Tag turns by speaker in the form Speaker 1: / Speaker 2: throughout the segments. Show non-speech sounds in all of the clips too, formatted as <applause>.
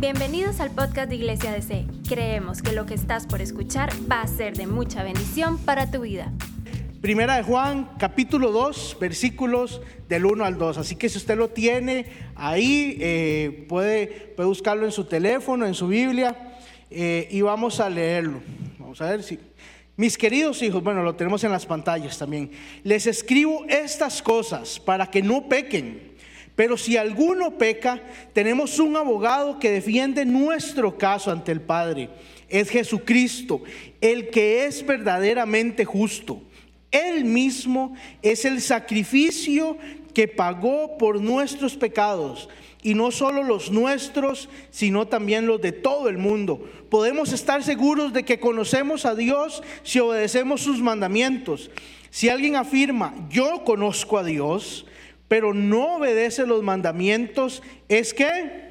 Speaker 1: Bienvenidos al podcast de Iglesia DC. Creemos que lo que estás por escuchar va a ser de mucha bendición para tu vida.
Speaker 2: Primera de Juan, capítulo 2, versículos del 1 al 2. Así que si usted lo tiene ahí, eh, puede, puede buscarlo en su teléfono, en su Biblia, eh, y vamos a leerlo. Vamos a ver si... Mis queridos hijos, bueno, lo tenemos en las pantallas también. Les escribo estas cosas para que no pequen. Pero si alguno peca, tenemos un abogado que defiende nuestro caso ante el Padre. Es Jesucristo, el que es verdaderamente justo. Él mismo es el sacrificio que pagó por nuestros pecados y no solo los nuestros, sino también los de todo el mundo. Podemos estar seguros de que conocemos a Dios si obedecemos sus mandamientos. Si alguien afirma, yo conozco a Dios, pero no obedece los mandamientos, es que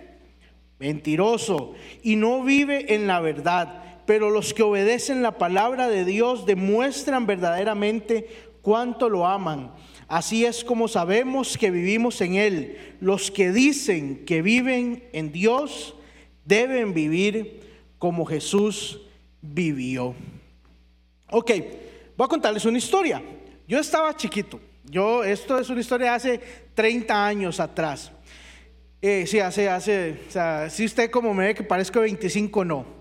Speaker 2: mentiroso y no vive en la verdad. Pero los que obedecen la palabra de Dios demuestran verdaderamente cuánto lo aman. Así es como sabemos que vivimos en Él. Los que dicen que viven en Dios deben vivir como Jesús vivió. Ok, voy a contarles una historia. Yo estaba chiquito. Yo, esto es una historia de hace 30 años atrás. Eh, sí, hace, hace, o sea, si usted como me ve que parezco 25, no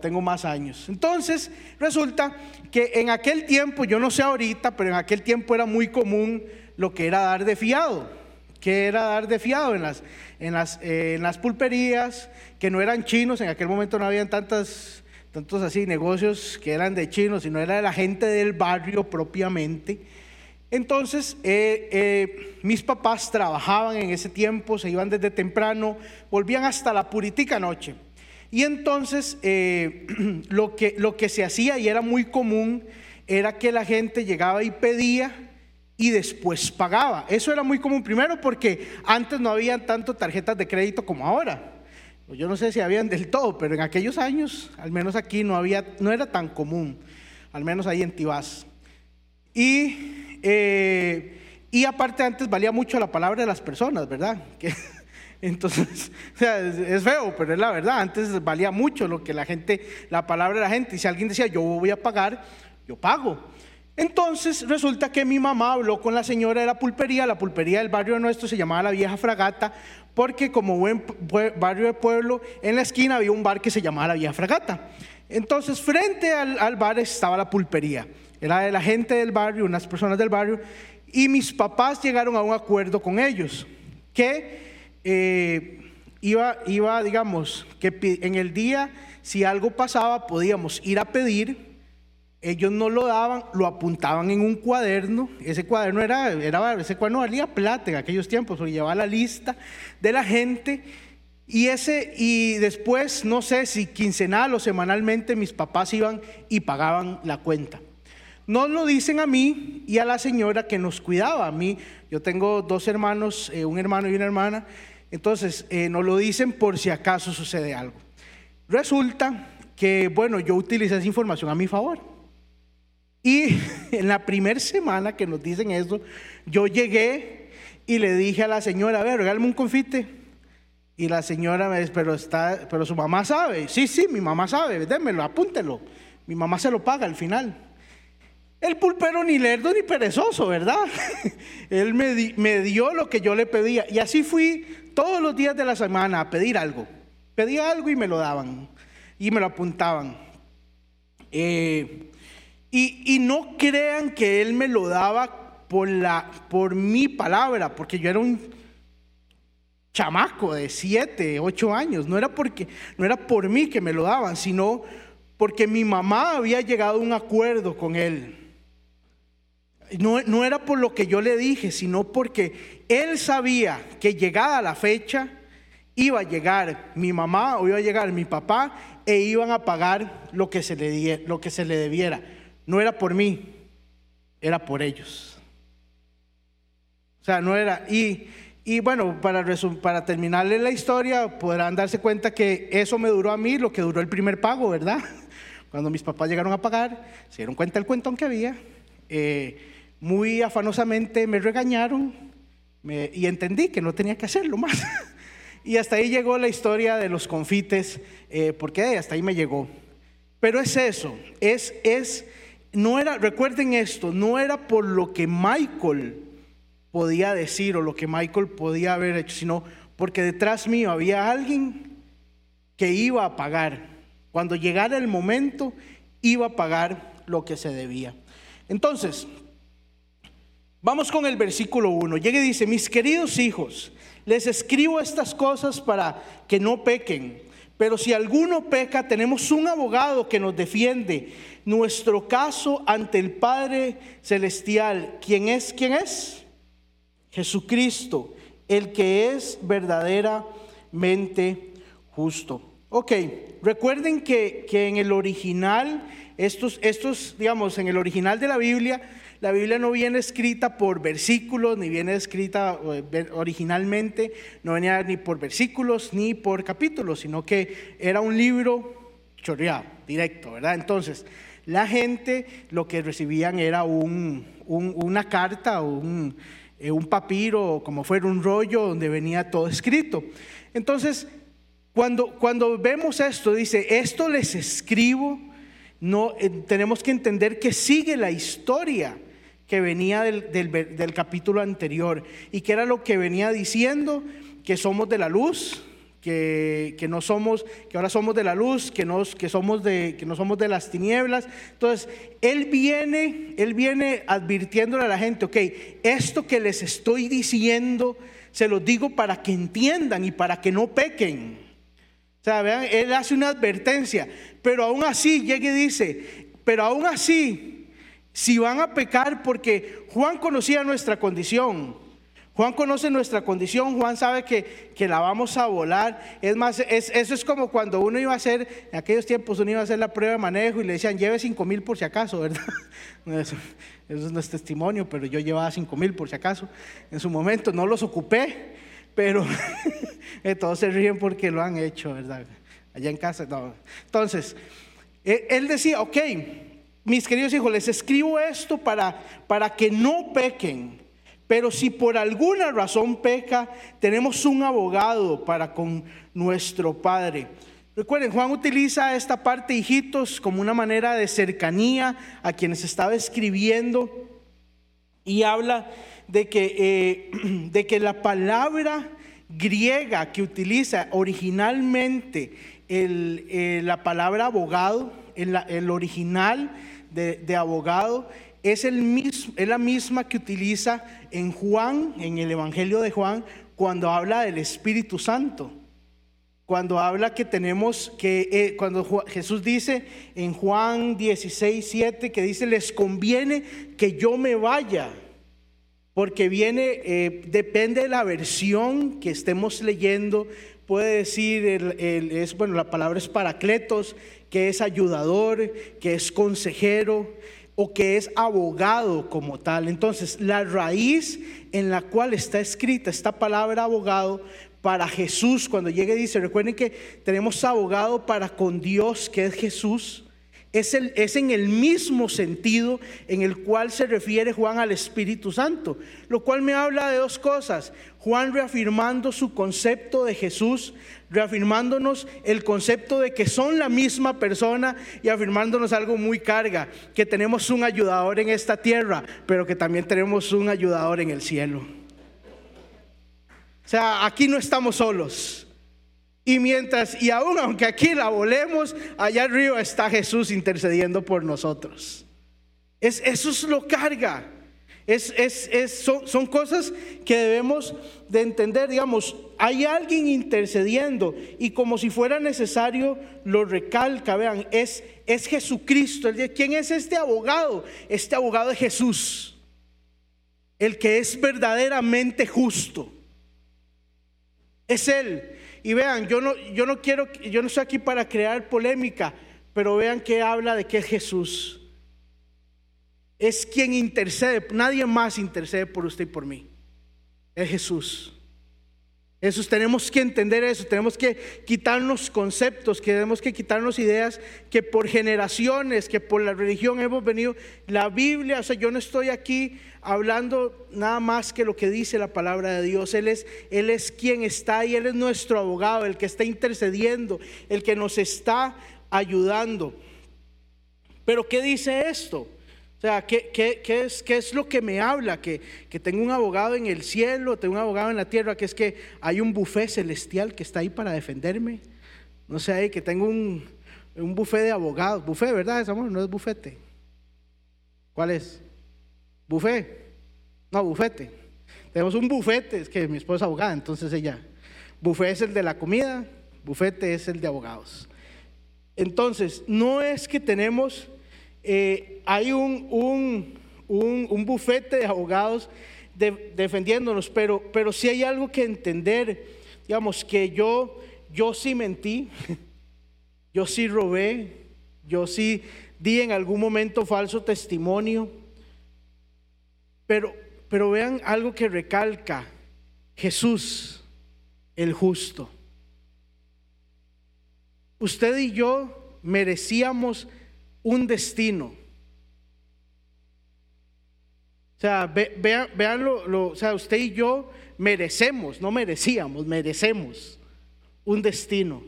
Speaker 2: tengo más años. Entonces, resulta que en aquel tiempo, yo no sé ahorita, pero en aquel tiempo era muy común lo que era dar de fiado. que era dar de fiado en las, en las, eh, en las pulperías, que no eran chinos, en aquel momento no habían tantas, tantos así negocios que eran de chinos, sino era de la gente del barrio propiamente. Entonces, eh, eh, mis papás trabajaban en ese tiempo, se iban desde temprano, volvían hasta la puritica noche. Y entonces eh, <clears throat> lo, que, se hacía y era muy común era que la gente llegaba y pedía y después pagaba. Eso era muy común primero porque antes no habían tanto tarjetas de crédito como ahora. Yo no sé si habían del todo, pero en aquellos años, al menos aquí no había, no era tan común, al menos ahí en Tibás. Y, eh, y aparte antes valía mucho la palabra de las personas, ¿verdad? <laughs> Que, entonces, o sea, es, feo, pero es la verdad. Antes valía mucho lo que la gente, la palabra de la gente. Y si alguien decía, yo voy a pagar, yo pago. Entonces resulta que mi mamá habló con la señora de la pulpería, la pulpería del barrio nuestro se llamaba la Vieja Fragata, porque como buen barrio de pueblo, en la esquina había un bar que se llamaba la Vieja Fragata. Entonces frente al, al bar estaba la pulpería, era la gente del barrio, unas personas del barrio, y mis papás llegaron a un acuerdo con ellos, que eh, iba, iba, digamos, que en el día, si algo pasaba, podíamos ir a pedir. Ellos no lo daban, lo apuntaban en un cuaderno. Ese cuaderno era, era ese cuaderno valía plata en aquellos tiempos, porque llevaba la lista de la gente. Y ese, y después, no sé si quincenal o semanalmente, mis papás iban y pagaban la cuenta. Nos lo dicen a mí y a la señora que nos cuidaba. A mí, yo tengo dos hermanos, eh, un hermano y una hermana, entonces, eh, nos lo dicen por si acaso sucede algo. Resulta que, bueno, yo utilicé esa información a mi favor. Y <laughs> en la primera semana que nos dicen eso, yo llegué y le dije a la señora, a ver, regálame un confite. Y la señora me dice, pero, está, pero su mamá sabe. Sí, sí, mi mamá sabe, démelo, apúntelo. Mi mamá se lo paga al final. El pulpero ni lerdo ni perezoso, ¿verdad? <laughs> Él me, dio lo que yo le pedía. Y así fui todos los días de la semana a pedir algo. Pedía algo y me lo daban. Y me lo apuntaban. Eh, y, no crean que Él me lo daba por, por mi palabra, porque yo era un chamaco de siete, ocho años. No era, porque, no era por mí que me lo daban, sino porque mi mamá había llegado a un acuerdo con Él. No, era por lo que yo le dije, sino porque él sabía que llegada la fecha iba a llegar mi mamá o iba a llegar mi papá e iban a pagar lo que se le, lo que se le debiera. No era por mí, era por ellos. O sea, no era. Y, y bueno, para, para terminarle la historia, podrán darse cuenta que eso me duró a mí lo que duró el primer pago, ¿verdad? <laughs> Cuando mis papás llegaron a pagar, se dieron cuenta del cuentón que había. Eh, muy afanosamente me regañaron y entendí que no tenía que hacerlo más. <laughs> Y hasta ahí llegó la historia de los confites, eh, porque hasta ahí me llegó. Pero es eso, es, es, no era, recuerden esto, no era por lo que Michael podía decir o lo que Michael podía haber hecho, sino porque detrás mío había alguien que iba a pagar. Cuando llegara el momento, iba a pagar lo que se debía. Entonces, vamos con el versículo 1. Llega y dice, mis queridos hijos, les escribo estas cosas para que no pequen. Pero si alguno peca, tenemos un abogado que nos defiende. Nuestro caso ante el Padre Celestial. ¿Quién es? ¿Quién es? Jesucristo, el que es verdaderamente justo. Ok, recuerden que, que en el original, estos, estos, digamos, en el original de la Biblia, la Biblia no viene escrita por versículos, ni viene escrita eh, originalmente, no venía ni por versículos ni por capítulos, sino que era un libro chorreado, directo, ¿verdad? Entonces, la gente lo que recibían era un, una carta un, eh, un papiro, como fuera un rollo donde venía todo escrito. Entonces, cuando, cuando vemos esto, dice, esto les escribo, no, eh, tenemos que entender que sigue la historia que venía del, capítulo anterior y que era lo que venía diciendo, que somos de la luz, que, no somos, que ahora somos de la luz, que, nos, que, somos de, que no somos de las tinieblas. Entonces, él viene, él viene advirtiéndole a la gente, ok, esto que les estoy diciendo, se los digo para que entiendan y para que no pequen. O sea, vean, él hace una advertencia, pero aún así llega y dice, pero aún así si van a pecar, porque Juan conocía nuestra condición. Juan conoce nuestra condición, Juan sabe que, que la vamos a volar. Es más, eso es como cuando uno iba a hacer, en aquellos tiempos uno iba a hacer la prueba de manejo y le decían, lleve cinco mil por si acaso, ¿verdad? <laughs> Eso, eso no es testimonio, pero yo llevaba cinco mil por si acaso. En su momento no los ocupé, pero <laughs> todos se ríen porque lo han hecho, ¿verdad? Allá en casa, no. Entonces, e, él decía, ok, mis queridos hijos, les escribo esto para, para que no pequen. Pero si por alguna razón peca, tenemos un abogado para con nuestro Padre. Recuerden, Juan utiliza esta parte, hijitos, como una manera de cercanía a quienes estaba escribiendo y habla de que, eh, <clears throat> de que la palabra griega que utiliza originalmente el, eh, la palabra abogado, el, el original de, abogado es, el mismo, es la misma que utiliza en Juan, en el Evangelio de Juan, cuando habla del Espíritu Santo. Cuando habla que tenemos que, eh, cuando Jesús dice en Juan 16, 7, que dice, les conviene que yo me vaya, porque viene, eh, depende de la versión que estemos leyendo, puede decir, el, es, bueno, la palabra es paracletos, que es ayudador, que es consejero o que es abogado como tal. Entonces, la raíz en la cual está escrita esta palabra abogado para Jesús, cuando llegue dice, recuerden que tenemos abogado para con Dios, que es Jesús. Es, en el mismo sentido en el cual se refiere Juan al Espíritu Santo, lo cual me habla de dos cosas. Juan reafirmando su concepto de Jesús, reafirmándonos el concepto de que son la misma persona y afirmándonos algo muy carga, que tenemos un ayudador en esta tierra, pero que también tenemos un ayudador en el cielo. O sea, aquí no estamos solos. Y mientras, y aún aunque aquí la volemos, allá arriba está Jesús intercediendo por nosotros. Es, eso es lo carga. Es, es, son, son, cosas que debemos de entender, digamos, hay alguien intercediendo y como si fuera necesario lo recalca, vean, es, es Jesucristo. ¿Quién es este abogado? Este abogado es Jesús, el que es verdaderamente justo. Es Él. Y vean, yo no, yo no quiero, yo no estoy aquí para crear polémica, pero vean que habla de que es Jesús. Es quien intercede, nadie más intercede por usted y por mí. Es Jesús. Eso tenemos que entender eso, tenemos que quitarnos conceptos, que tenemos que quitarnos ideas que por generaciones, que por la religión hemos venido. La Biblia, o sea, yo no estoy aquí hablando nada más que lo que dice la palabra de Dios. Él es, Él es quien está y Él es nuestro abogado, el que está intercediendo, el que nos está ayudando. Pero ¿qué dice esto? O sea, ¿qué, es, ¿qué, es, lo que me habla? Que, que, tengo un abogado en el cielo, tengo un abogado en la tierra, que es que hay un buffet celestial que está ahí para defenderme. No sé, que tengo un, un buffet de abogados. Buffet, ¿verdad? Amor? No es bufete. ¿Cuál es? Buffet. No, bufete. Tenemos un bufete, es que mi esposa es abogada, entonces ella. Buffet es el de la comida, bufete es el de abogados. Entonces, no es que tenemos eh, hay un, un, un, bufete de abogados defendiéndonos, pero, pero sí hay algo que entender, digamos, que yo, yo sí mentí, <laughs> yo sí robé, yo sí di en algún momento falso testimonio, pero, pero vean algo que recalca Jesús, el justo. Usted y yo merecíamos un destino. O sea, vean, lo, o sea, usted y yo merecemos, no merecíamos, merecemos un destino.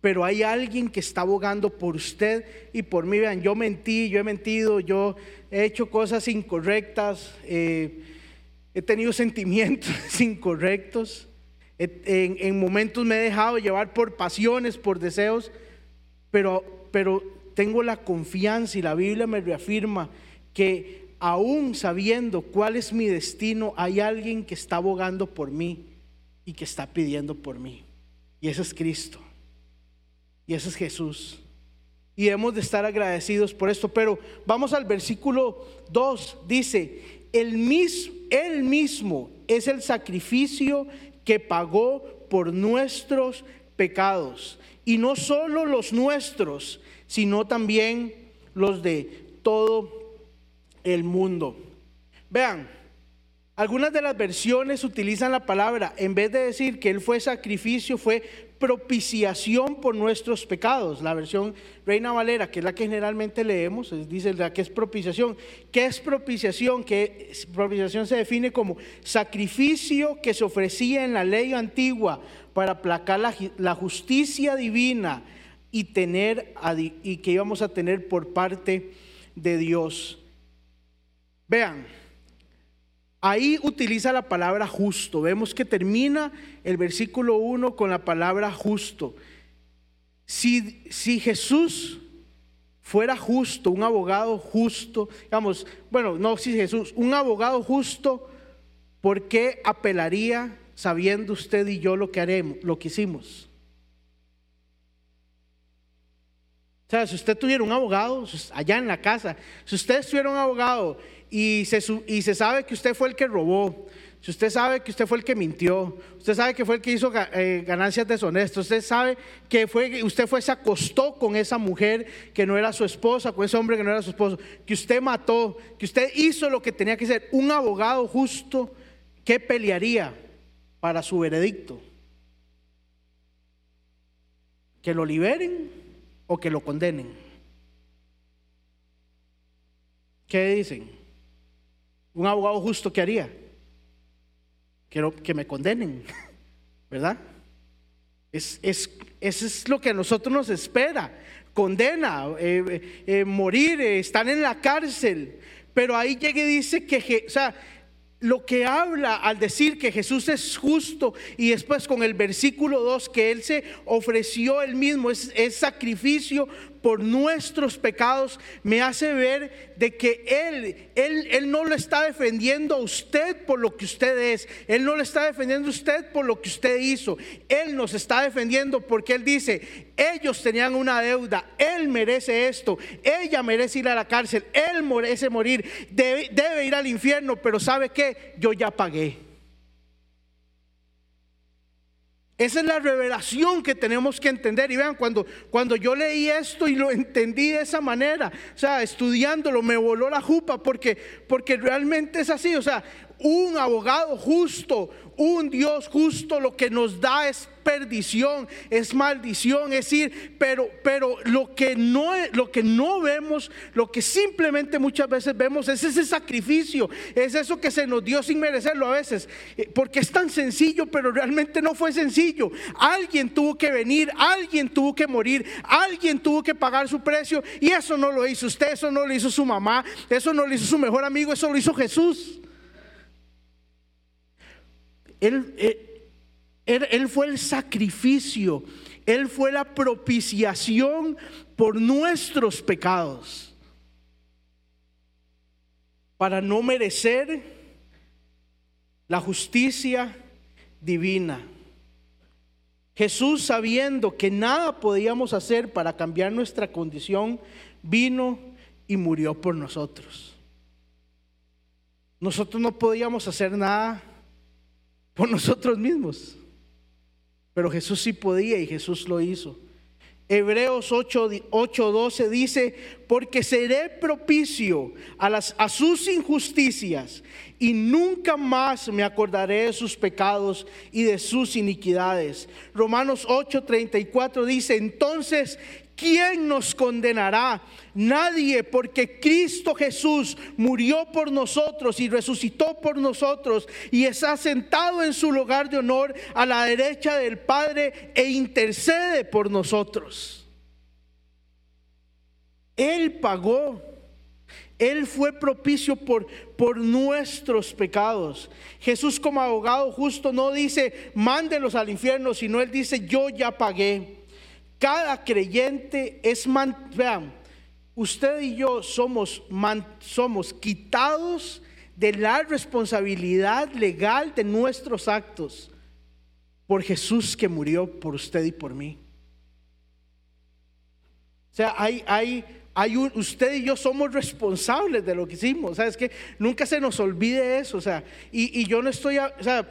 Speaker 2: Pero hay alguien que está abogando por usted y por mí. Vean, yo mentí, yo he mentido, yo he hecho cosas incorrectas, eh, he tenido sentimientos <laughs> incorrectos, en, en, momentos me he dejado llevar por pasiones, por deseos, pero, pero tengo la confianza y la Biblia me reafirma que aún sabiendo cuál es mi destino, hay alguien que está abogando por mí y que está pidiendo por mí. Y ese es Cristo. Y ese es Jesús. Y hemos de estar agradecidos por esto. Pero vamos al versículo 2. Dice, el él mismo es el sacrificio que pagó por nuestros pecados. Y no solo los nuestros, sino también los de todo el mundo. Vean, algunas de las versiones utilizan la palabra, en vez de decir que Él fue sacrificio, fue propiciación por nuestros pecados. La versión Reina Valera, que es la que generalmente leemos, dice la que es propiciación. ¿Qué es propiciación? Que propiciación se define como sacrificio que se ofrecía en la ley antigua para aplacar la, justicia divina y, tener, y que íbamos a tener por parte de Dios. Vean, ahí utiliza la palabra justo. Vemos que termina el versículo 1 con la palabra justo. Si, si Jesús fuera justo, un abogado justo, digamos, bueno, no si Jesús, un abogado justo, ¿por qué apelaría sabiendo usted y yo lo que haremos, lo que hicimos? O sea, si usted tuviera un abogado allá en la casa, si usted tuviera un abogado y se, y se sabe que usted fue el que robó, si usted sabe que usted fue el que mintió, usted sabe que fue el que hizo eh, ganancias deshonestas, usted sabe que fue, usted fue, se acostó con esa mujer que no era su esposa, con ese hombre que no era su esposo, que usted mató, que usted hizo lo que tenía que hacer, un abogado justo, ¿qué pelearía para su veredicto? Que lo liberen o que lo condenen. ¿Qué dicen? Un abogado justo, ¿qué haría? Quiero que me condenen, <laughs> ¿verdad? Es, es, eso es lo que a nosotros nos espera. Condena, eh, eh, eh, morir, estar en la cárcel. Pero ahí llega y dice que, o sea, lo que habla al decir que Jesús es justo y después con el versículo 2 que Él se ofreció Él mismo, es, es, sacrificio por nuestros pecados, me hace ver de que él, él, él no lo está defendiendo a usted por lo que usted es, Él no lo está defendiendo a usted por lo que usted hizo, Él nos está defendiendo porque Él dice, ellos tenían una deuda, Él merece esto, ella merece ir a la cárcel, Él merece morir, debe, debe ir al infierno, pero ¿sabe qué? Yo ya pagué. Esa es la revelación que tenemos que entender. Y vean, cuando, cuando yo leí esto y lo entendí de esa manera, o sea, estudiándolo, me voló la jupa porque, porque realmente es así. O sea, un abogado justo, un Dios justo, lo que nos da es perdición, es maldición, es decir, pero, pero lo, que no, lo que no vemos, lo que simplemente muchas veces vemos es ese sacrificio, es eso que se nos dio sin merecerlo a veces, eh, porque es tan sencillo, pero realmente no fue sencillo. Alguien tuvo que venir, alguien tuvo que morir, alguien tuvo que pagar su precio y eso no lo hizo usted, eso no lo hizo su mamá, eso no lo hizo su mejor amigo, eso lo hizo Jesús. Él, eh, él, fue el sacrificio, Él fue la propiciación por nuestros pecados. Para no merecer la justicia divina. Jesús, sabiendo que nada podíamos hacer para cambiar nuestra condición, vino y murió por nosotros. Nosotros no podíamos hacer nada por nosotros mismos. Pero Jesús sí podía y Jesús lo hizo. Hebreos 8:12 dice, porque seré propicio a, las, a sus injusticias y nunca más me acordaré de sus pecados y de sus iniquidades. Romanos 8:34 dice, entonces, ¿quién nos condenará? Nadie, porque Cristo Jesús murió por nosotros y resucitó por nosotros y está sentado en su lugar de honor a la derecha del Padre e intercede por nosotros. Él pagó. Él fue propicio por, por nuestros pecados. Jesús como abogado justo no dice, mándelos al infierno, sino Él dice, yo ya pagué. Cada creyente es, vean, usted y yo somos, somos quitados de la responsabilidad legal de nuestros actos por Jesús que murió por usted y por mí. O sea, hay, hay, hay un, usted y yo somos responsables de lo que hicimos. O es que nunca se nos olvide eso. O sea, y, y yo no estoy, o sea,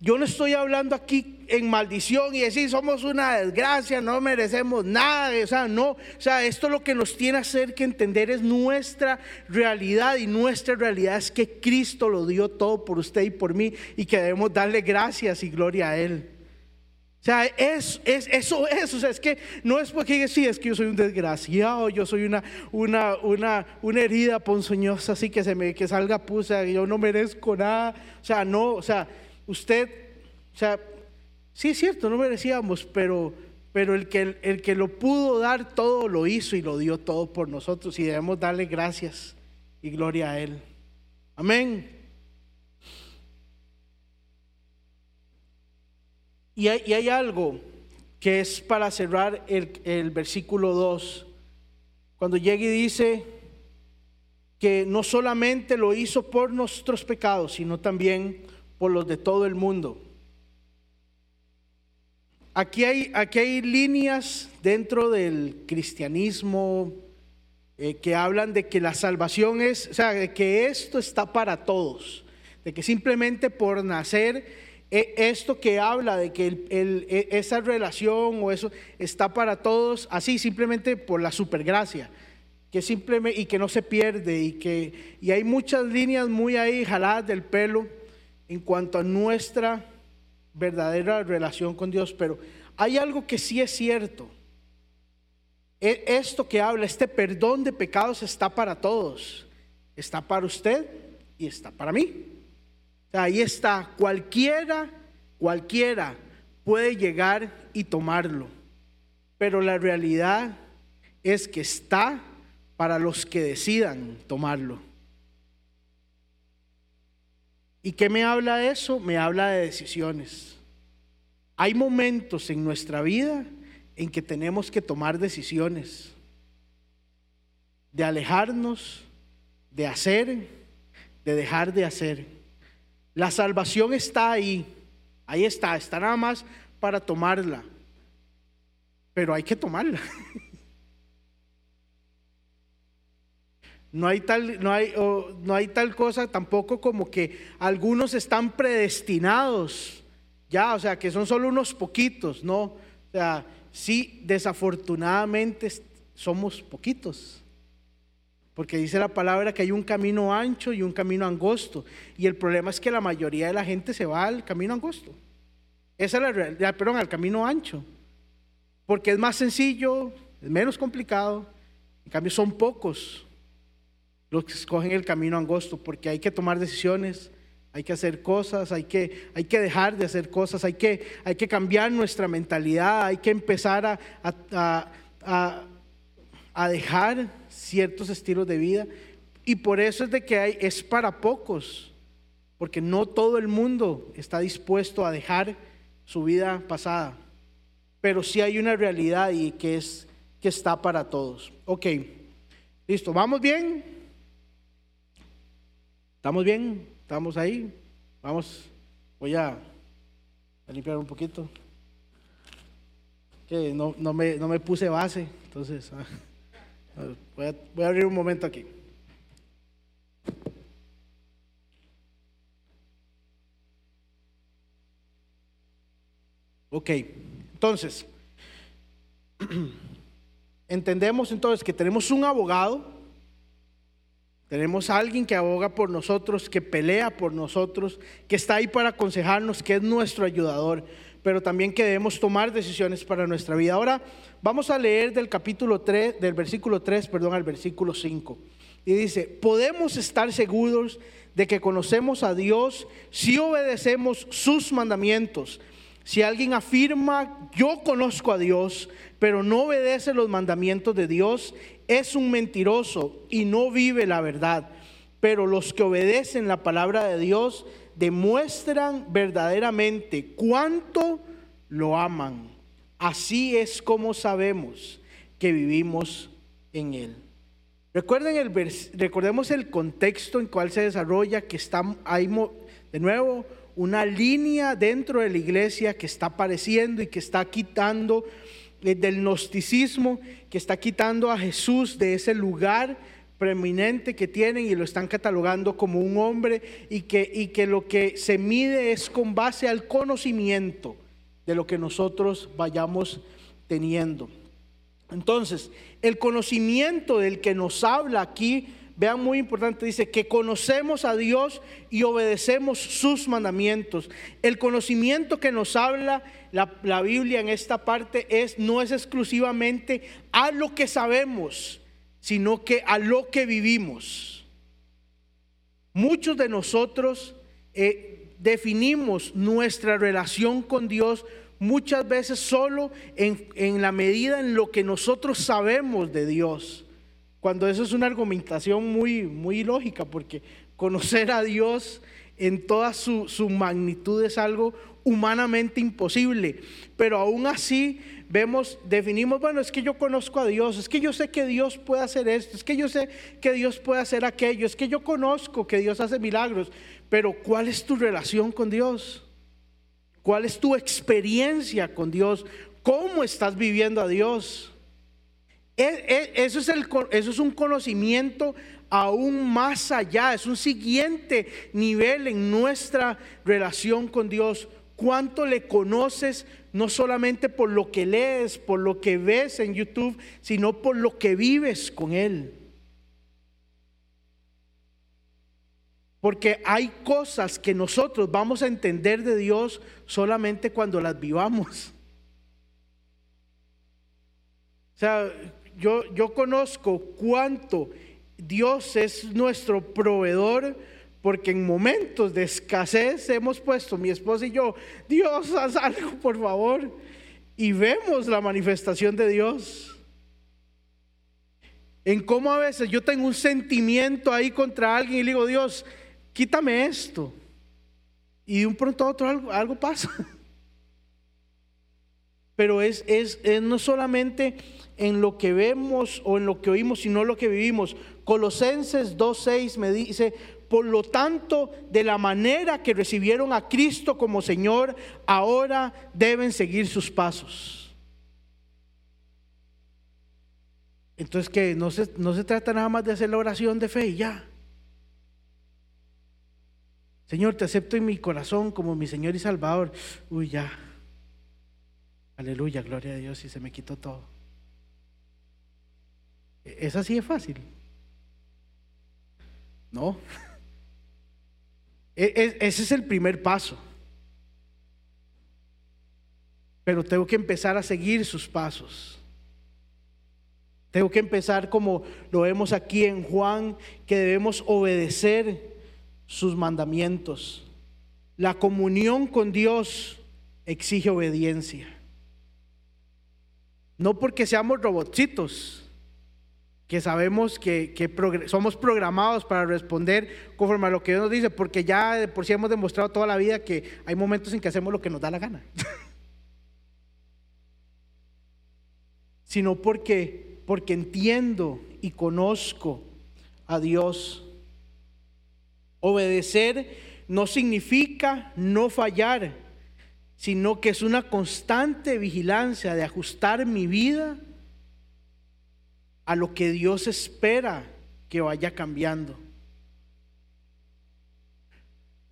Speaker 2: yo no estoy hablando aquí en maldición y decir somos una desgracia, no merecemos nada, o sea, no, o sea, esto lo que nos tiene a hacer que entender es nuestra realidad y nuestra realidad es que Cristo lo dio todo por usted y por mí y que debemos darle gracias y gloria a Él. O sea, es, es, eso es, o sea, es que no es porque sí, es que yo soy un desgraciado, yo soy una, una, una, una herida ponzoñosa, así que se me que salga pusa, yo no merezco nada. O sea, no, o sea, usted, o sea, sí es cierto, no merecíamos, pero, pero el, que, el que lo pudo dar todo lo hizo y lo dio todo por nosotros y debemos darle gracias y gloria a Él. Amén. Y hay, algo que es para cerrar el, el versículo 2, cuando llega y dice que no solamente lo hizo por nuestros pecados, sino también por los de todo el mundo. Aquí hay, aquí hay líneas dentro del cristianismo eh, que hablan de que la salvación es, o sea, de que esto está para todos, de que simplemente por nacer, eh, esto que habla de que e, esa relación o eso está para todos, así simplemente por la supergracia, que simplemente y que no se pierde y que y hay muchas líneas muy ahí jaladas del pelo en cuanto a nuestra verdadera relación con Dios, pero hay algo que sí es cierto. E, esto que habla, este perdón de pecados está para todos. Está para usted y está para mí. Ahí está, cualquiera, cualquiera puede llegar y tomarlo. Pero la realidad es que está para los que decidan tomarlo. ¿Y qué me habla eso? Me habla de decisiones. Hay momentos en nuestra vida en que tenemos que tomar decisiones de alejarnos, de hacer, de dejar de hacer. La salvación está ahí, ahí está, está nada más para tomarla, pero hay que tomarla. <laughs> No hay, tal, no, hay, no hay tal cosa tampoco como que algunos están predestinados, ya, o sea, que son solo unos poquitos, ¿no? O sea, sí, desafortunadamente somos poquitos. porque dice la palabra que hay un camino ancho y un camino angosto. Y el problema es que la mayoría de la gente se va al camino angosto. Esa es la realidad, perdón, al camino ancho. Porque es más sencillo, es menos complicado. En cambio, son pocos los que escogen el camino angosto, porque hay que tomar decisiones, hay que hacer cosas, hay que, hay que dejar de hacer cosas, hay que, hay que cambiar nuestra mentalidad, hay que empezar a, a, a, dejar ciertos estilos de vida. Y por eso es de que hay, es para pocos, porque no todo el mundo está dispuesto a dejar su vida pasada. Pero sí hay una realidad y que es que está para todos. Ok, listo, ¿vamos bien? ¿Estamos bien? ¿Estamos ahí? Vamos, voy a, limpiar un poquito. Que no, no, me, no me puse base, entonces ah, voy, a, voy a abrir un momento aquí. Ok, entonces, <clears throat> entendemos entonces que tenemos un abogado tenemos a alguien que aboga por nosotros, que pelea por nosotros, que está ahí para aconsejarnos, que es nuestro ayudador, pero también que debemos tomar decisiones para nuestra vida. Ahora vamos a leer del capítulo 3, del versículo 3, perdón, al versículo 5. Y dice, podemos estar seguros de que conocemos a Dios si obedecemos sus mandamientos. Si alguien afirma, yo conozco a Dios, pero no obedece los mandamientos de Dios, es un mentiroso y no vive la verdad. Pero los que obedecen la palabra de Dios demuestran verdaderamente cuánto lo aman. Así es como sabemos que vivimos en Él. Recuerden el recordemos el contexto en cual se desarrolla, que está, hay de nuevo una línea dentro de la iglesia que está apareciendo y que está quitando eh, del gnosticismo que está quitando a Jesús de ese lugar preeminente que tienen y lo están catalogando como un hombre y que, y que lo que se mide es con base al conocimiento de lo que nosotros vayamos teniendo. Entonces, el conocimiento del que nos habla aquí Vean muy importante, dice que conocemos a Dios y obedecemos sus mandamientos. El conocimiento que nos habla la, Biblia en esta parte es, no es exclusivamente a lo que sabemos, sino que a lo que vivimos. Muchos de nosotros eh, definimos nuestra relación con Dios muchas veces solo en, en la medida en lo que nosotros sabemos de Dios. Cuando eso es una argumentación muy, muy lógica, porque conocer a Dios en toda su, su magnitud es algo humanamente imposible. Pero aún así vemos, definimos, bueno, es que yo conozco a Dios, es que yo sé que Dios puede hacer esto, es que yo sé que Dios puede hacer aquello, es que yo conozco que Dios hace milagros, pero ¿cuál es tu relación con Dios? ¿Cuál es tu experiencia con Dios? ¿Cómo estás viviendo a Dios? Eso es, el, eso es un conocimiento aún más allá, es un siguiente nivel en nuestra relación con Dios. ¿Cuánto le conoces no solamente por lo que lees, por lo que ves en YouTube, sino por lo que vives con Él? Porque hay cosas que nosotros vamos a entender de Dios solamente cuando las vivamos. O sea, yo, conozco cuánto Dios es nuestro proveedor, porque en momentos de escasez hemos puesto, mi esposa y yo, Dios, haz algo, por favor. Y vemos la manifestación de Dios. En cómo a veces yo tengo un sentimiento ahí contra alguien y le digo, Dios, quítame esto. Y de un pronto a otro algo, pasa. <laughs> Pero es, no solamente en lo que vemos o en lo que oímos, sino lo que vivimos. Colosenses 2.6 me dice, por lo tanto, de la manera que recibieron a Cristo como Señor, ahora deben seguir sus pasos. Entonces, que no se, no se trata nada más de hacer la oración de fe y ya. Señor, te acepto en mi corazón como mi Señor y Salvador. Uy, ya. Aleluya, gloria a Dios y se me quitó todo. Es así de fácil. No. <laughs> E, e, ese es el primer paso. Pero tengo que empezar a seguir sus pasos. Tengo que empezar como lo vemos aquí en Juan, que debemos obedecer sus mandamientos. La comunión con Dios exige obediencia. No porque seamos robotcitos, que sabemos que, somos programados para responder conforme a lo que Dios nos dice, porque ya de por sí hemos demostrado toda la vida que hay momentos en que hacemos lo que nos da la gana. <laughs> Sino porque, porque entiendo y conozco a Dios. Obedecer no significa no fallar sino que es una constante vigilancia de ajustar mi vida a lo que Dios espera que vaya cambiando.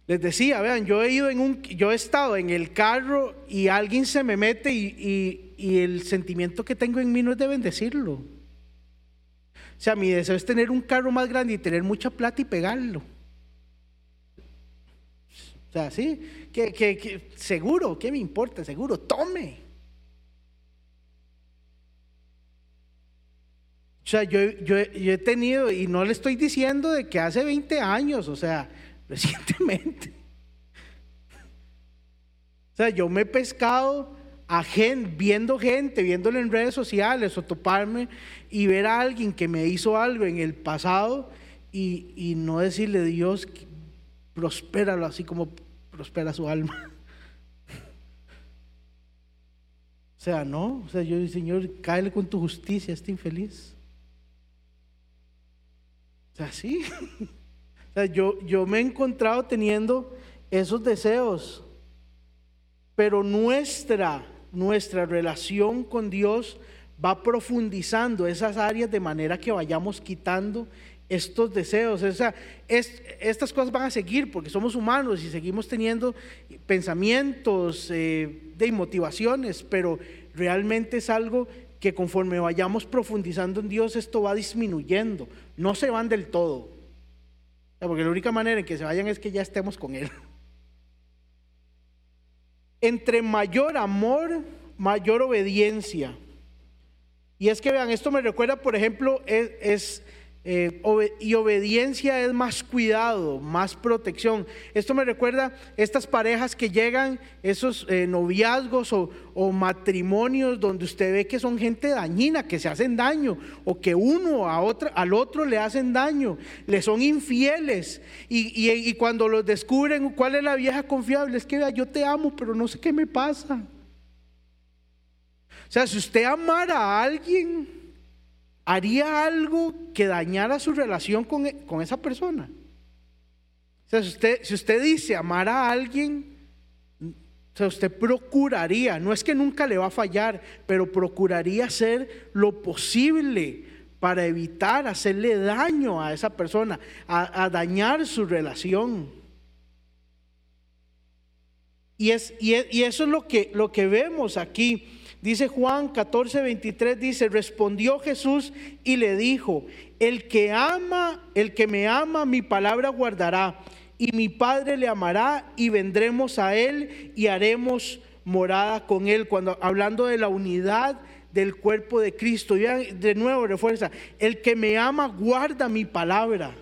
Speaker 2: Les decía, vean, yo he ido en un, yo he estado en el carro y alguien se me mete y, y el sentimiento que tengo en mí no es de bendecirlo. O sea, mi deseo es tener un carro más grande y tener mucha plata y pegarlo. O sea, sí, que, seguro, ¿qué me importa? Seguro, tome. O sea, yo, yo, he tenido, y no le estoy diciendo de que hace 20 años, o sea, <laughs> recientemente. O sea, yo me he pescado a gente, viendo gente, viéndolo en redes sociales o toparme y ver a alguien que me hizo algo en el pasado y, y no decirle Dios, prospéralo así como prospera su alma. <laughs> O sea, no, o sea, yo digo, Señor, cáele con tu justicia este infeliz. O sea, sí. <laughs> O sea, yo, yo me he encontrado teniendo esos deseos, pero nuestra, nuestra relación con Dios va profundizando esas áreas de manera que vayamos quitando estos deseos. O sea, estas cosas van a seguir porque somos humanos y seguimos teniendo pensamientos eh, de motivaciones, pero realmente es algo que conforme vayamos profundizando en Dios, esto va disminuyendo. No se van del todo. Porque la única manera en que se vayan es que ya estemos con Él. <laughs> Entre mayor amor, mayor obediencia. Y es que vean, esto me recuerda, por ejemplo, es eh, y obediencia es más cuidado, más protección. Esto me recuerda estas parejas que llegan, esos eh, noviazgos o, matrimonios donde usted ve que son gente dañina, que se hacen daño, o que uno a otra, al otro le hacen daño, le son infieles. Y, y cuando los descubren, ¿cuál es la vieja confiable? Es que yo te amo, pero no sé qué me pasa. O sea, si usted amara a alguien, haría algo que dañara su relación con, e, con esa persona. O sea, si usted, dice amar a alguien, o sea, usted procuraría, no es que nunca le va a fallar, pero procuraría hacer lo posible para evitar hacerle daño a esa persona, a, dañar su relación. Y, es, y, y, eso es lo que, lo que vemos aquí. Dice Juan 14, 23, dice, respondió Jesús y le dijo, el que ama, el que me ama, mi palabra guardará, y mi Padre le amará, y vendremos a él y haremos morada con él. Cuando hablando de la unidad del cuerpo de Cristo, de nuevo refuerza, el que me ama guarda mi palabra,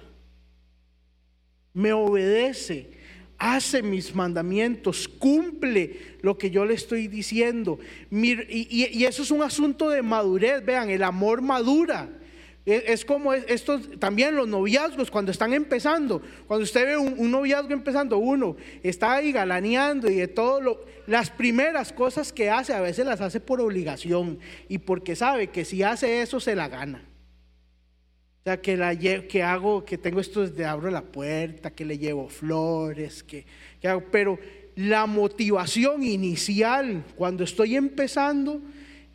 Speaker 2: me obedece hace mis mandamientos, cumple lo que yo le estoy diciendo. Y, eso es un asunto de madurez, vean, el amor madura. E, es como esto, también los noviazgos cuando están empezando, cuando usted ve un, noviazgo empezando, uno está ahí galaneando y de todo lo, las primeras cosas que hace a veces las hace por obligación y porque sabe que si hace eso se la gana sea, que, hago, que tengo esto de abro la puerta, que le llevo flores, que, hago, pero la motivación inicial cuando estoy empezando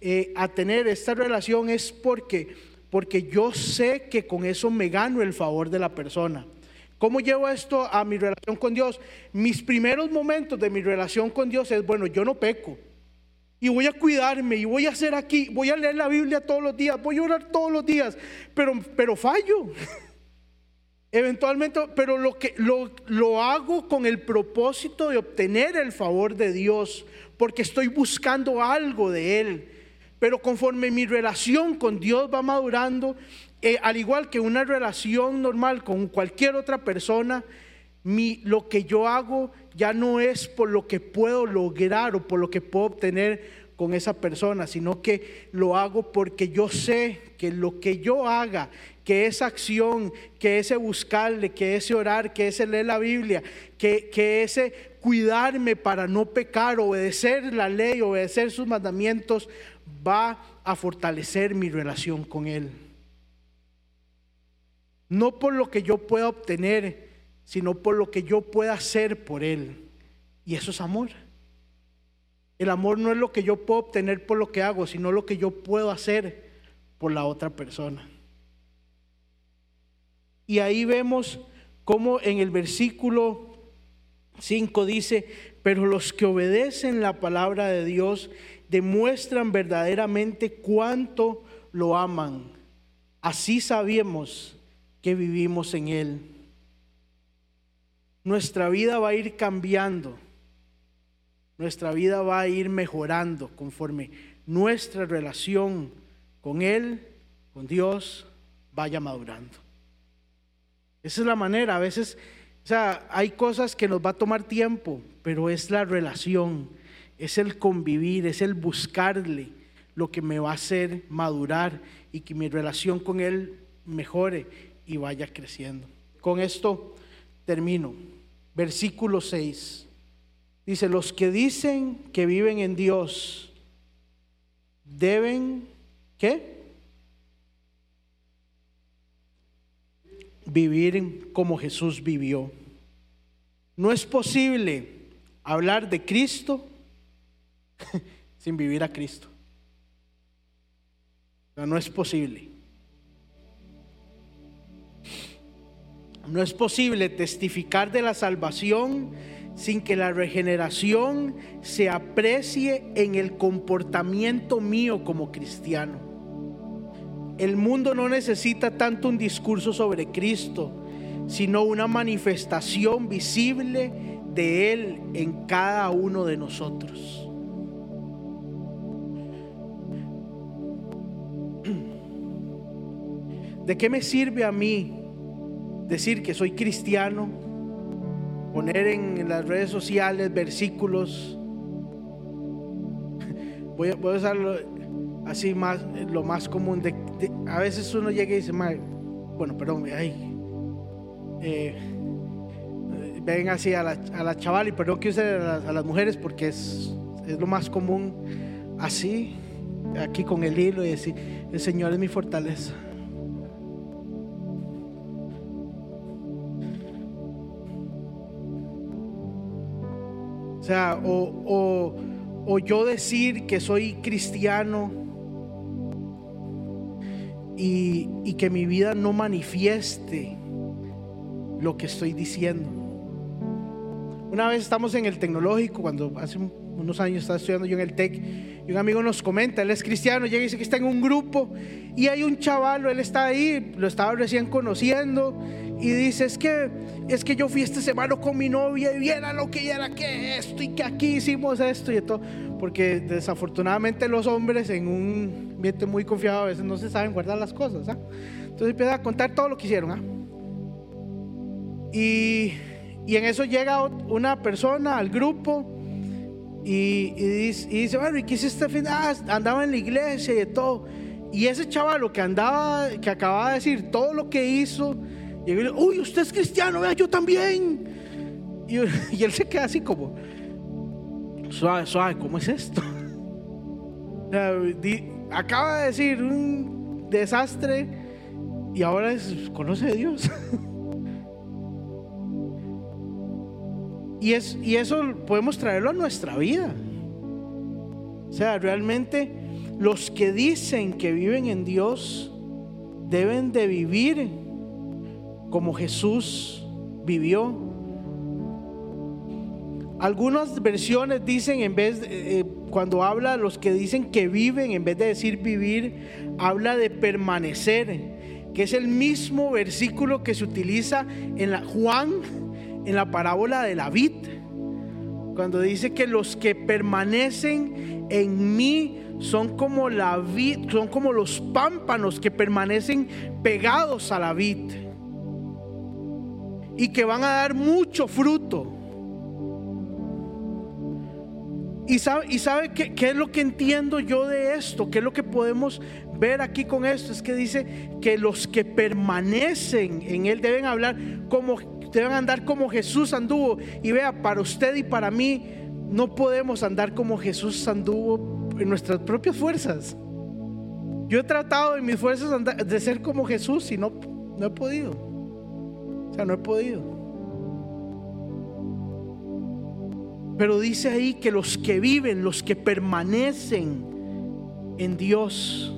Speaker 2: eh, a tener esta relación es porque, porque yo sé que con eso me gano el favor de la persona. ¿Cómo llevo esto a mi relación con Dios? Mis primeros momentos de mi relación con Dios es, bueno, yo no peco y voy a cuidarme y voy a hacer aquí, voy a leer la Biblia todos los días, voy a orar todos los días, pero, pero fallo. <laughs> Eventualmente, pero lo que lo, lo hago con el propósito de obtener el favor de Dios, porque estoy buscando algo de Él. Pero conforme mi relación con Dios va madurando, eh, al igual que una relación normal con cualquier otra persona, mi, lo que yo hago ya no es por lo que puedo lograr o por lo que puedo obtener con esa persona, sino que lo hago porque yo sé que lo que yo haga que esa acción, que ese buscarle, que ese orar, que ese leer la Biblia, que, que ese cuidarme para no pecar, obedecer la ley, obedecer sus mandamientos, va a fortalecer mi relación con Él. No por lo que yo pueda obtener, sino por lo que yo pueda hacer por Él. Y eso es amor. El amor no es lo que yo puedo obtener por lo que hago, sino lo que yo puedo hacer por la otra persona. Y ahí vemos cómo en el versículo 5 dice, pero los que obedecen la palabra de Dios demuestran verdaderamente cuánto lo aman. Así sabemos que vivimos en Él. Nuestra vida va a ir cambiando. Nuestra vida va a ir mejorando conforme nuestra relación con Él, con Dios, vaya madurando. Esa es la manera. A veces, o sea, hay cosas que nos va a tomar tiempo, pero es la relación, es el convivir, es el buscarle lo que me va a hacer madurar y que mi relación con Él mejore y vaya creciendo. Con esto termino. Versículo 6. Dice, los que dicen que viven en Dios deben, ¿qué? vivir como Jesús vivió. No es posible hablar de Cristo <laughs> sin vivir a Cristo. No, es posible. No es posible testificar de la salvación sin que la regeneración se aprecie en el comportamiento mío como cristiano. El mundo no necesita tanto un discurso sobre Cristo, sino una manifestación visible de Él en cada uno de nosotros. <clears throat> ¿De qué me sirve a mí decir que soy cristiano? Poner en las redes sociales versículos. <laughs> Voy a, voy a usarlo así más, lo más común. De, a veces uno llega y dice, bueno, perdón, ay, eh, ven así a la, a la chaval y perdón que use a las, mujeres porque es, es lo más común así, aquí con el hilo y decir, el Señor es mi fortaleza. O, o, o yo decir que soy cristiano y, que mi vida no manifieste lo que estoy diciendo. Una vez estamos en el tecnológico, cuando hace unos años estaba estudiando yo en el TEC, y un amigo nos comenta, él es cristiano, llega y dice que está en un grupo, y hay un chaval, él está ahí, lo estaba recién conociendo, y dice, es que, es que yo fui este semana con mi novia, y viera lo que era que esto, y que aquí hicimos esto, y todo, porque desafortunadamente los hombres en un ambiente muy confiado a veces no se saben guardar las cosas. ¿ah? Entonces empieza a contar todo lo que hicieron. ¿ah? Y, y, en eso llega una persona al grupo y, dice, bueno, ¿y qué hiciste fin? Ah, andaba en la iglesia y todo. Y ese chaval que andaba, que acababa de decir, todo lo que hizo, y uy, usted es cristiano, vea, yo también. <laughs> Y, él se queda así como, suave, suave, ¿cómo es esto? <laughs> Acaba de decir un desastre y ahora conoce a Dios. <laughs> y, es, y eso podemos traerlo a nuestra vida. O sea, realmente los que dicen que viven en Dios deben de vivir como Jesús vivió algunas versiones dicen, en vez, de, eh, cuando habla los que dicen que viven, en vez de decir vivir, habla de permanecer. que es el mismo versículo que se utiliza en la Juan en la parábola de la vid, cuando dice que los que permanecen en mí son como la vid, son como los pámpanos que permanecen pegados a la vid y que van a dar mucho fruto. Y sabe, y sabe qué, es lo que entiendo yo de esto, qué es lo que podemos ver aquí con esto, es que dice que los que permanecen en Él deben hablar como, deben andar como Jesús anduvo. Y vea, para usted y para mí, no podemos andar como Jesús anduvo en nuestras propias fuerzas. Yo he tratado en mis fuerzas de ser como Jesús y no, no he podido. O sea, no he podido. Pero dice ahí que los que viven, los que permanecen en Dios,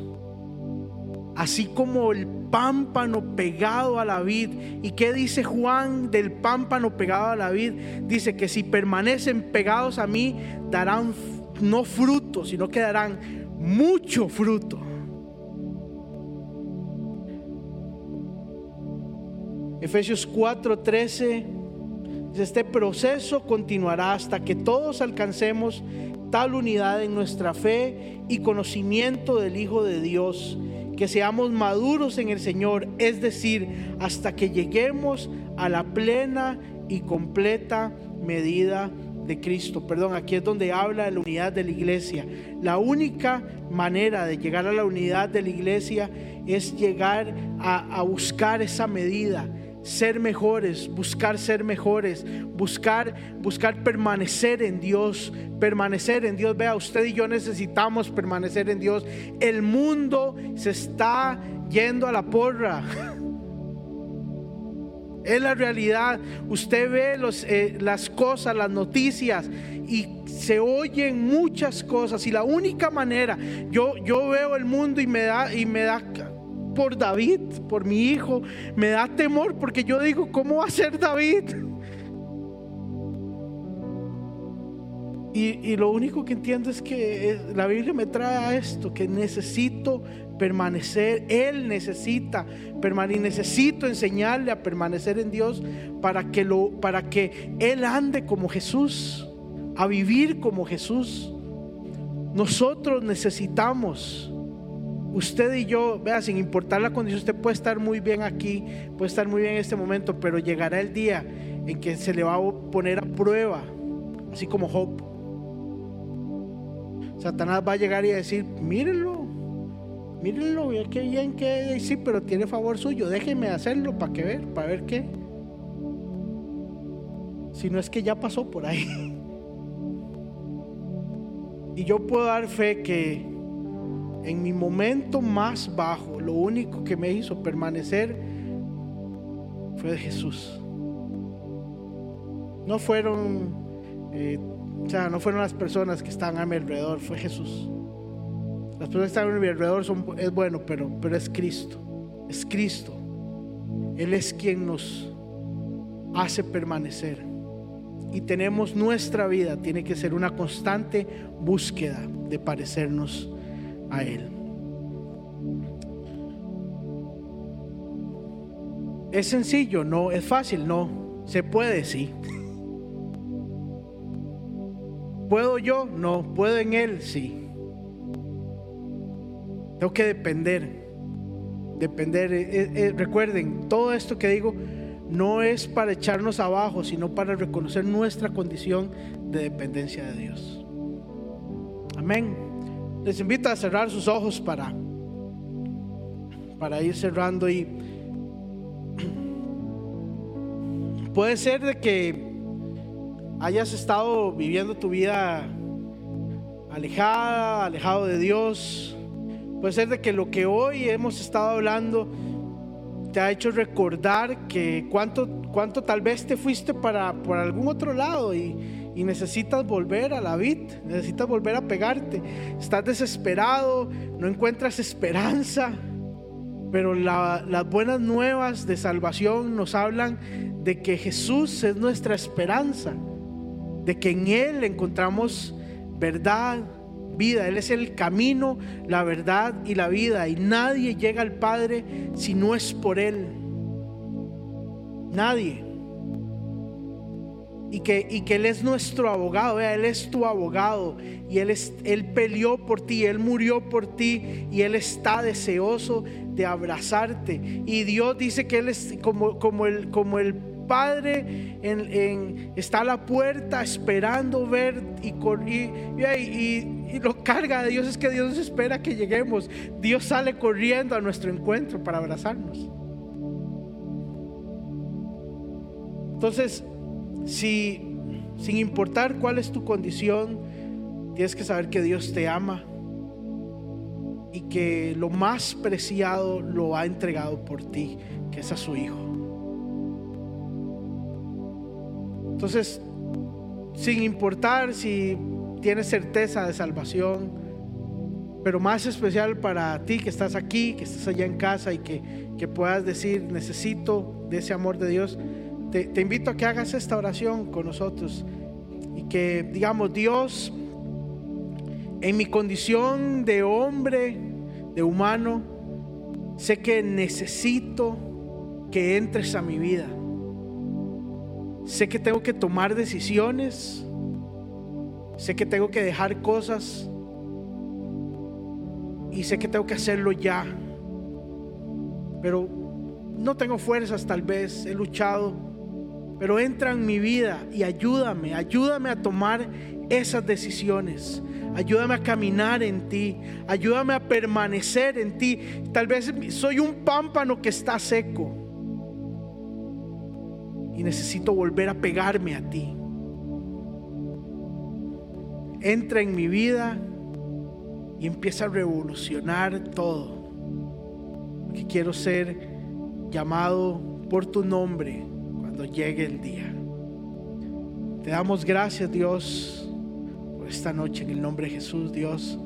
Speaker 2: así como el pámpano pegado a la vid. ¿Y qué dice Juan del pámpano pegado a la vid? Dice que si permanecen pegados a mí, darán no fruto, sino que darán mucho fruto. Efesios 4:13 este proceso continuará hasta que todos alcancemos tal unidad en nuestra fe y conocimiento del Hijo de Dios, que seamos maduros en el Señor, es decir, hasta que lleguemos a la plena y completa medida de Cristo. Perdón, aquí es donde habla de la unidad de la iglesia. La única manera de llegar a la unidad de la iglesia es llegar a, a buscar esa medida ser mejores, buscar ser mejores, buscar buscar permanecer en Dios, permanecer en Dios. Vea, usted y yo necesitamos permanecer en Dios. El mundo se está yendo a la porra. <laughs> Es la realidad. Usted ve los, eh, las cosas, las noticias y se oyen muchas cosas. Y la única manera, yo, yo veo el mundo y me da, y me da por David, por mi hijo. Me da temor porque yo digo, ¿cómo va a ser David? Y, lo único que entiendo es que la Biblia me trae a esto, que necesito permanecer, Él necesita permanecer, necesito enseñarle a permanecer en Dios para que, lo, para que Él ande como Jesús, a vivir como Jesús. Nosotros necesitamos usted y yo, vea, sin importar la condición, usted puede estar muy bien aquí, puede estar muy bien en este momento, pero llegará el día en que se le va a poner a prueba, así como Job. Satanás va a llegar y a decir, mírenlo, mírenlo, que bien que sí, pero tiene favor suyo, déjeme hacerlo para que ver, para ver qué. Si no es que ya pasó por ahí. <laughs> Y yo puedo dar fe que en mi momento más bajo, lo único que me hizo permanecer fue Jesús. No fueron, eh, o sea, no fueron las personas que estaban a mi alrededor, fue Jesús. Las personas que están a mi alrededor son, es bueno, pero, pero es Cristo. Es Cristo. Él es quien nos hace permanecer. Y tenemos nuestra vida, tiene que ser una constante búsqueda de parecernos Él. ¿Es sencillo? No. ¿Es fácil? No. ¿Se puede? Sí. ¿Puedo yo? No. ¿Puedo en Él? Sí. Tengo que depender. Depender. Eh, eh, eh, recuerden, todo esto que digo no es para echarnos abajo, sino para reconocer nuestra condición de dependencia de Dios. Amén. Les invito a cerrar sus ojos para, para ir cerrando y <clears throat> puede ser de que hayas estado viviendo tu vida alejada, alejado de Dios. Puede ser de que lo que hoy hemos estado hablando te ha hecho recordar que cuánto, cuánto tal vez te fuiste para por algún otro lado y, y necesitas volver a la vid, necesitas volver a pegarte. Estás desesperado, no encuentras esperanza, pero las buenas nuevas de salvación nos hablan de que Jesús es nuestra esperanza, de que en Él encontramos verdad, vida. Él es el camino, la verdad y la vida. Y nadie llega al Padre si no es por Él. Nadie. Y que, y que Él es nuestro abogado, Él es tu abogado. Y él, es, él peleó por ti, Él murió por ti y Él está deseoso de abrazarte. Y Dios dice que Él es como, como, el, como el Padre en, está a la puerta esperando ver y, y, y, lo carga de Dios es que Dios espera que lleguemos. Dios sale corriendo a nuestro encuentro para abrazarnos. Entonces, si sin importar cuál es tu condición, tienes que saber que Dios te ama y que lo más preciado lo ha entregado por ti, que es a su Hijo. Entonces, sin importar si tienes certeza de salvación, pero más especial para ti que estás aquí, que estás allá en casa y que, puedas decir, necesito de ese amor de Dios, te, invito a que hagas esta oración con nosotros y que digamos, Dios, en mi condición de hombre, de humano, sé que necesito que entres a mi vida. Sé que tengo que tomar decisiones. Sé que tengo que dejar cosas. Y sé que tengo que hacerlo ya. Pero no tengo fuerzas tal vez. He luchado. Pero entra en mi vida y ayúdame. Ayúdame a tomar esas decisiones. Ayúdame a caminar en ti. Ayúdame a permanecer en ti. Tal vez soy un pámpano que está seco y necesito volver a pegarme a ti. Entra en mi vida y empieza a revolucionar todo. Que quiero ser llamado por tu nombre cuando llegue el día. Te damos gracias, Dios, por esta noche en el nombre de Jesús, Dios.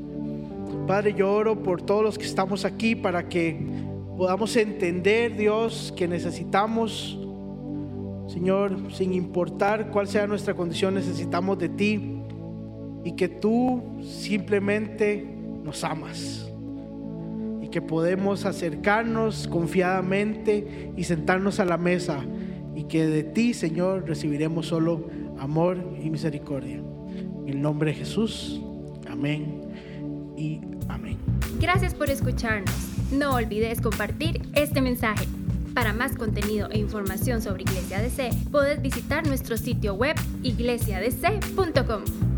Speaker 2: Padre, yo oro por todos los que estamos aquí para que podamos entender, Dios, que necesitamos Señor, sin importar cuál sea nuestra condición, necesitamos de ti y que tú simplemente nos amas y que podemos acercarnos confiadamente y sentarnos a la mesa y que de ti, Señor, recibiremos solo amor y misericordia. En el nombre de Jesús, amén y amén.
Speaker 1: Gracias por escucharnos. No olvides compartir este mensaje. Para más contenido e información sobre Iglesia DC, puedes visitar nuestro sitio web iglesiadc.com.